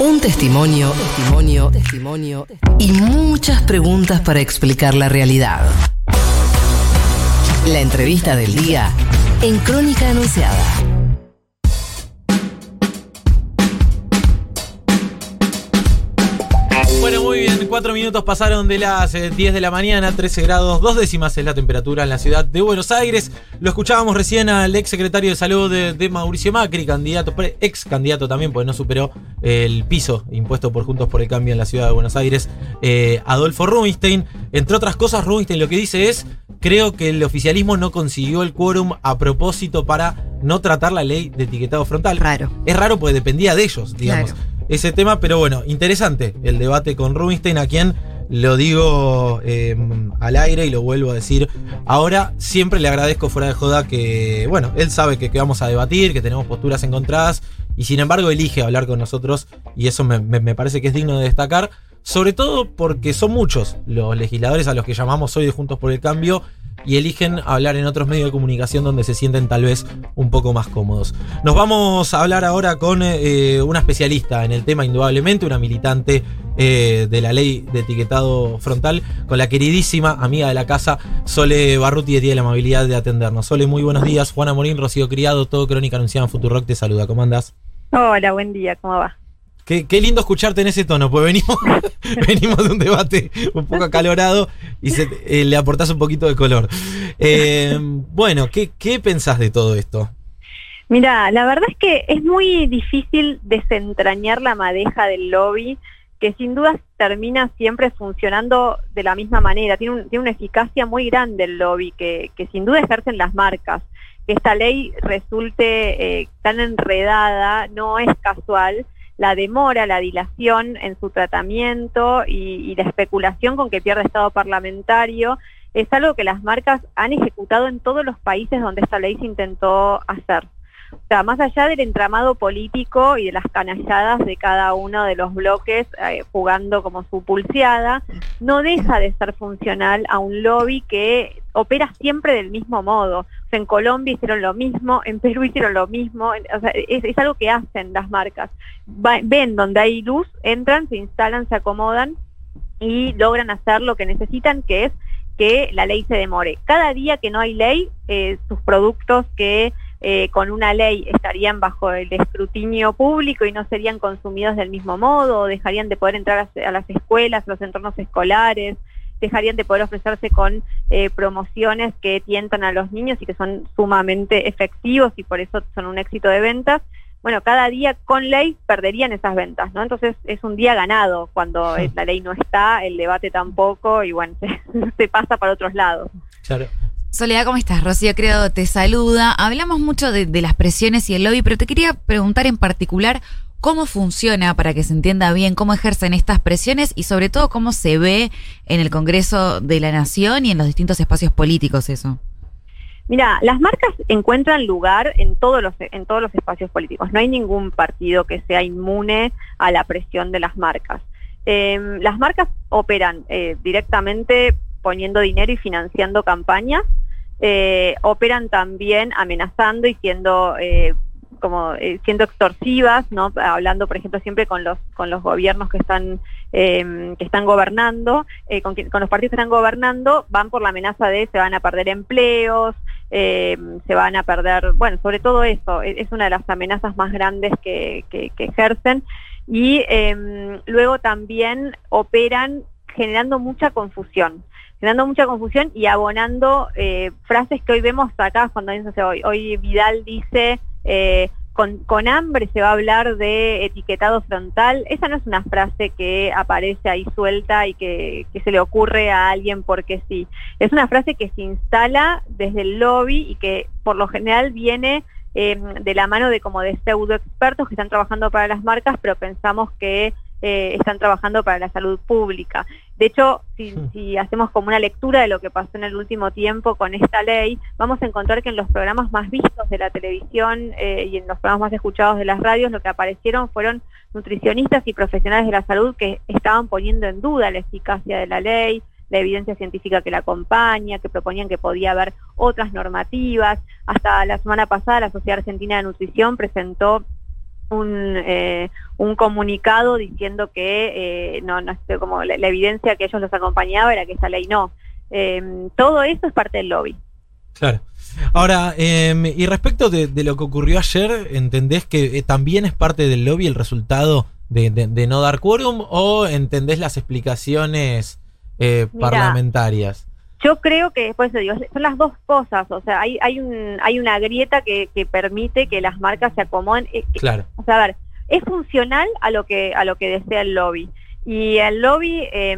Un testimonio, testimonio, testimonio y muchas preguntas para explicar la realidad. La entrevista del día en Crónica Anunciada. 24 minutos pasaron de las eh, 10 de la mañana, 13 grados, dos décimas es la temperatura en la ciudad de Buenos Aires. Lo escuchábamos recién al ex secretario de salud de, Mauricio Macri, candidato, ex candidato también, pues no superó eh, el piso impuesto por Juntos por el Cambio en la ciudad de Buenos Aires, eh, Adolfo Rubinstein. Entre otras cosas, Rubinstein lo que dice es: Creo que el oficialismo no consiguió el quórum a propósito para no tratar la ley de etiquetado frontal. Raro. Es raro porque dependía de ellos, digamos ese tema, pero bueno, interesante el debate con Rubinstein, a quien lo digo eh, al aire y lo vuelvo a decir ahora. Siempre le agradezco fuera de joda que, bueno, él sabe que, que vamos a debatir, que tenemos posturas encontradas y sin embargo elige hablar con nosotros y eso me, me- me parece que es digno de destacar. Sobre todo porque son muchos los legisladores a los que llamamos hoy de Juntos por el Cambio y eligen hablar en otros medios de comunicación donde se sienten tal vez un poco más cómodos. Nos vamos a hablar ahora con eh, una especialista en el tema, indudablemente, una militante eh, de la ley de etiquetado frontal, con la queridísima amiga de la casa, Sole Barruti, que tiene la amabilidad de atendernos. Sole, muy buenos días. Juana Morín, Rocío Criado, todo Crónica Anunciada en Futurock te saluda. ¿Cómo andás? Hola, buen día, ¿cómo va? Qué, qué lindo escucharte en ese tono, pues venimos, venimos de un debate un poco acalorado y se- eh, le aportás un poquito de color. Eh, bueno, ¿qué, ¿qué pensás de todo esto? Mira, la verdad es que es muy difícil desentrañar la madeja del lobby, que sin duda termina siempre funcionando de la misma manera. Tiene, un- tiene una eficacia muy grande el lobby, que, que sin duda ejercen las marcas. Que esta ley resulte eh, tan enredada no es casual. La demora, la dilación en su tratamiento y, la especulación con que pierde estado parlamentario es algo que las marcas han ejecutado en todos los países donde esta ley se intentó hacer. O sea, más allá del entramado político y de las canalladas de cada uno de los bloques eh, jugando como su pulseada, no deja de ser funcional a un lobby que opera siempre del mismo modo. En Colombia hicieron lo mismo, en Perú hicieron lo mismo, o sea, es, es algo que hacen las marcas. Va- ven donde hay luz, entran, se instalan, se acomodan y logran hacer lo que necesitan, que es que la ley se demore. Cada día que no hay ley, eh, sus productos que eh, con una ley estarían bajo el escrutinio público y no serían consumidos del mismo modo, o dejarían de poder entrar a, a las escuelas, los entornos escolares, dejarían de poder ofrecerse con eh, promociones que tientan a los niños y que son sumamente efectivos y por eso son un éxito de ventas. Bueno, cada día con ley perderían esas ventas, ¿no? Entonces es un día ganado cuando Sí. eh, la ley no está, el debate tampoco y bueno, se, se pasa para otros lados. Claro. Soledad, ¿cómo estás? Rocío Credo te saluda. Hablamos mucho de, de las presiones y el lobby, pero te quería preguntar en particular cómo funciona para que se entienda bien cómo ejercen estas presiones y sobre todo cómo se ve en el Congreso de la Nación y en los distintos espacios políticos eso. Mira, las marcas encuentran lugar en todos los en todos los espacios políticos. No hay ningún partido que sea inmune a la presión de las marcas. Eh, las marcas operan eh, directamente poniendo dinero y financiando campañas. Eh, operan también amenazando y siendo eh, como eh, siendo extorsivas. Hablando, por ejemplo, siempre con los con los gobiernos que están eh, que están gobernando, con, con los partidos que están gobernando, van por la amenaza de se van a perder empleos, eh, se van a perder, bueno, sobre todo eso, e- es una de las amenazas más grandes que, ejercen. Y eh, luego también operan generando mucha confusión, generando mucha confusión y abonando eh, frases que hoy vemos acá cuando dice hoy. Hoy Vidal dice, eh, con, hambre se va a hablar de etiquetado frontal. Esa no es una frase que aparece ahí suelta y que, que se le ocurre a alguien porque sí. Es una frase que se instala desde el lobby y que por lo general viene eh, de la mano de como de pseudo expertos que están trabajando para las marcas, pero pensamos que eh, están trabajando para la salud pública. De hecho, si, Hmm. si hacemos como una lectura de lo que pasó en el último tiempo con esta ley, vamos a encontrar que en los programas más vistos de la televisión eh, y en los programas más escuchados de las radios, lo que aparecieron fueron nutricionistas y profesionales de la salud que estaban poniendo en duda la eficacia de la ley, la evidencia científica que la acompaña, que proponían que podía haber otras normativas. Hasta la semana pasada la Sociedad Argentina de Nutrición presentó un, eh, un comunicado diciendo que eh, no, no como la, la evidencia que ellos los acompañaba era que esa ley no. Eh, todo eso es parte del lobby. Claro. Ahora, eh, y respecto de, de lo que ocurrió ayer, ¿entendés que eh, también es parte del lobby el resultado de, de- de no dar quórum o entendés las explicaciones eh, Mira, parlamentarias? Yo creo que después digo, son las dos cosas, o sea, hay, hay, un, hay una grieta que, que permite que las marcas se acomoden. Eh, eh, Claro. O sea, a ver, es funcional a lo que a lo que desea el lobby. Y el lobby eh,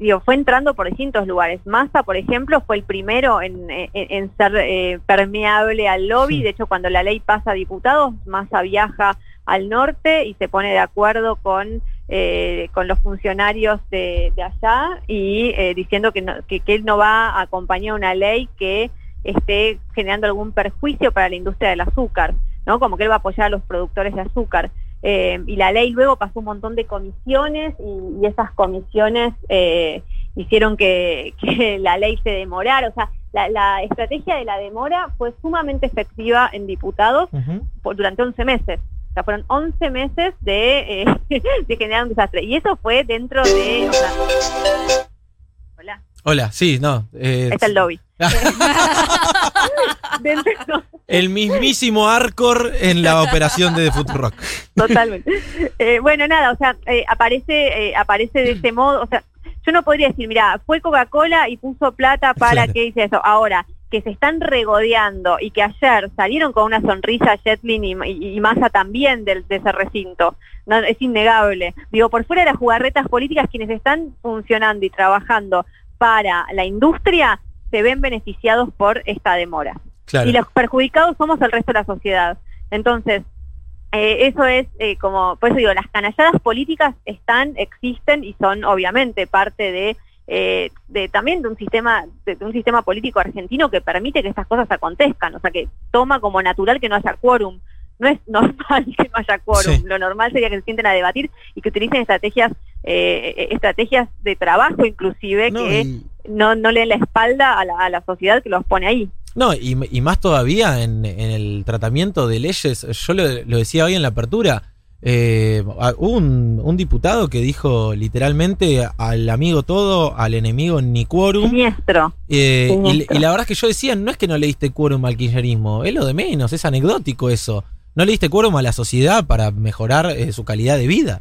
digo, fue entrando por distintos lugares. Massa, por ejemplo, fue el primero en, en- en ser eh, permeable al lobby. Sí. De hecho, cuando la ley pasa a diputados, Massa viaja al norte y se pone de acuerdo con, eh, con los funcionarios de, de allá y eh, diciendo que, no- que, que él no va a acompañar una ley que esté generando algún perjuicio para la industria del azúcar. ¿no? Como que él va a apoyar a los productores de azúcar. Eh, y la ley luego pasó un montón de comisiones y, y esas comisiones eh, hicieron que, que la ley se demorara. O sea, la, la estrategia de la demora fue sumamente efectiva en diputados por- durante 11 meses. O sea, fueron 11 meses de, eh, de generar un desastre. Y eso fue dentro de... o sea- hola, Hola, sí, no. eh, ahí está el lobby. El mismísimo Arcor en la operación de Futurock. Totalmente. Eh, bueno, nada, o sea, eh, aparece, eh, aparece de ese modo, o sea, yo no podría decir, mira, fue Coca-Cola y puso plata para Claro. que hice eso. Ahora, que se están regodeando y que ayer salieron con una sonrisa Jetlin y, y, y Massa también del, de ese recinto, no, es innegable. Digo, por fuera de las jugarretas políticas, quienes están funcionando y trabajando para la industria se ven beneficiados por esta demora Claro. y los perjudicados somos el resto de la sociedad. Entonces, eh, eso es eh, como, por eso digo, las canalladas políticas están, existen y son obviamente parte de, eh, de también de un sistema, de, de un sistema político argentino que permite que estas cosas acontezcan, o sea que toma como natural que no haya quórum. No es normal que no haya quórum. Sí. Lo normal sería que se sienten a debatir y que utilicen estrategias, eh, estrategias de trabajo inclusive No, que y- no, no le den la espalda a la, a la sociedad que los pone ahí. No, y, y más todavía en, en el tratamiento de leyes, yo lo, lo decía hoy en la apertura, eh, un, un diputado que dijo literalmente al amigo todo, al enemigo ni quórum, Siniestro. eh, y, Siniestro. y la verdad es que yo decía, no es que no le diste quórum al kirchnerismo, es lo de menos, es anecdótico eso, no le diste quórum a la sociedad para mejorar eh, su calidad de vida.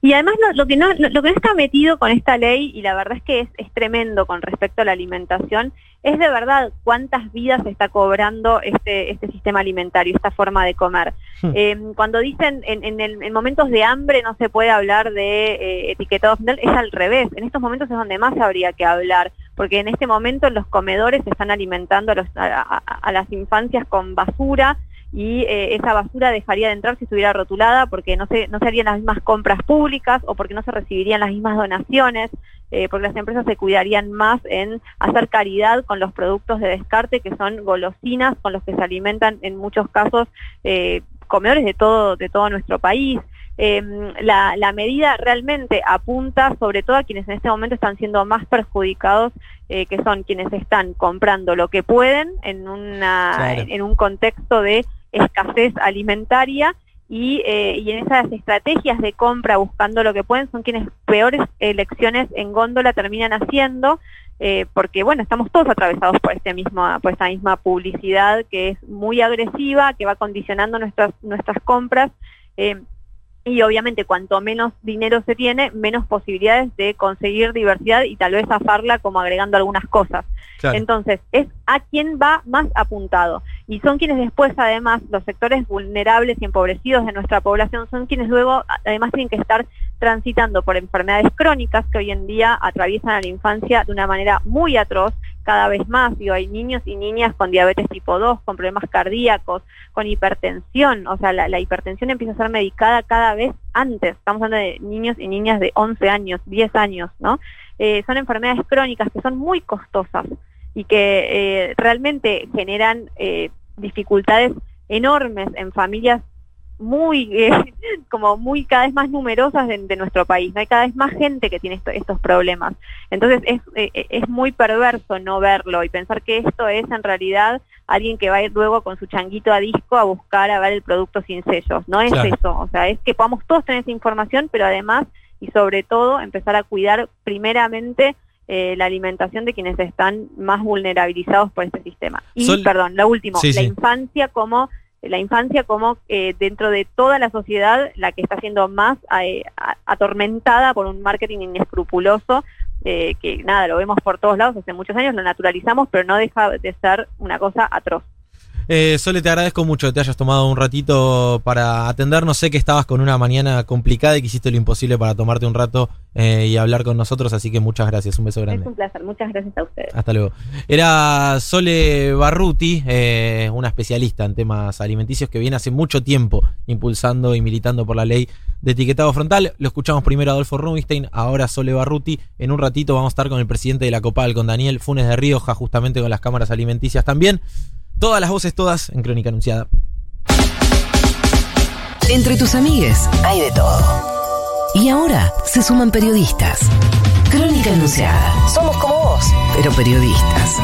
Y además lo, lo que no lo, lo que no está metido con esta ley, y la verdad es que es, es tremendo con respecto a la alimentación, es de verdad cuántas vidas está cobrando este, este sistema alimentario, esta forma de comer. Hmm. Eh, cuando dicen en, en, el- en momentos de hambre no se puede hablar de eh, etiquetado final, es al revés. En estos momentos es donde más habría que hablar, porque en este momento los comedores se están alimentando a, los- a- a- a las infancias con basura y eh, esa basura dejaría de entrar si estuviera rotulada porque no se, no se harían las mismas compras públicas o porque no se recibirían las mismas donaciones, eh, porque las empresas se cuidarían más en hacer caridad con los productos de descarte que son golosinas con los que se alimentan en muchos casos eh, comedores de todo, de todo nuestro país. Eh, la, la medida realmente apunta sobre todo a quienes en este momento están siendo más perjudicados, eh, que son quienes están comprando lo que pueden en, una, Claro. en, en un contexto de escasez alimentaria y, eh, y en esas estrategias de compra buscando lo que pueden son quienes peores elecciones en góndola terminan haciendo eh, porque bueno estamos todos atravesados por este mismo por esta misma publicidad que es muy agresiva que va condicionando nuestras nuestras compras eh, y obviamente cuanto menos dinero se tiene menos posibilidades de conseguir diversidad y tal vez zafarla como agregando algunas cosas Claro. entonces, es a quien va más apuntado. Y son quienes después, además, los sectores vulnerables y empobrecidos de nuestra población, son quienes luego, además, tienen que estar transitando por enfermedades crónicas que hoy en día atraviesan a la infancia de una manera muy atroz, cada vez más. Digo, hay niños y niñas con diabetes tipo 2, con problemas cardíacos, con hipertensión. O sea, la, la hipertensión empieza a ser medicada cada vez antes. Estamos hablando de niños y niñas de 11 años, 10 años, ¿no? Eh, son enfermedades crónicas que son muy costosas y que eh, realmente generan eh, dificultades enormes en familias muy, eh, como muy cada vez más numerosas de, de nuestro país, ¿no? hay cada vez más gente que tiene esto- estos problemas. Entonces es, eh, eh, es muy perverso no verlo y pensar que esto es en realidad alguien que va a ir luego con su changuito a disco a buscar a ver el producto sin sellos. No es Claro. eso, o sea, es que podamos todos tener esa información, pero además y sobre todo empezar a cuidar primeramente eh, la alimentación de quienes están más vulnerabilizados por este sistema. Y, Sol- perdón, lo último, Sí, la sí. infancia como la infancia como eh, dentro de toda la sociedad la que está siendo más eh, atormentada por un marketing inescrupuloso eh, que nada, lo vemos por todos lados hace muchos años, lo naturalizamos, pero no deja de ser una cosa atroz. Eh, Sole, te agradezco mucho que te hayas tomado un ratito para atendernos. Sé que estabas con una mañana complicada y que hiciste lo imposible para tomarte un rato eh, y hablar con nosotros, así que muchas gracias. Un beso Es grande. un placer, muchas gracias a ustedes. Hasta luego. Era Sole Barruti, eh, una especialista en temas alimenticios que viene hace mucho tiempo impulsando y militando por la ley de etiquetado frontal. Lo escuchamos primero a Adolfo Rubinstein, ahora Sole Barruti. En un ratito vamos a estar con el presidente de la Copal, con Daniel Funes de Rioja, justamente con las cámaras alimenticias también. Todas las voces, todas en Crónica Anunciada. Entre tus amigues hay de todo. Y ahora se suman periodistas. Crónica Anunciada. Somos como vos, pero periodistas.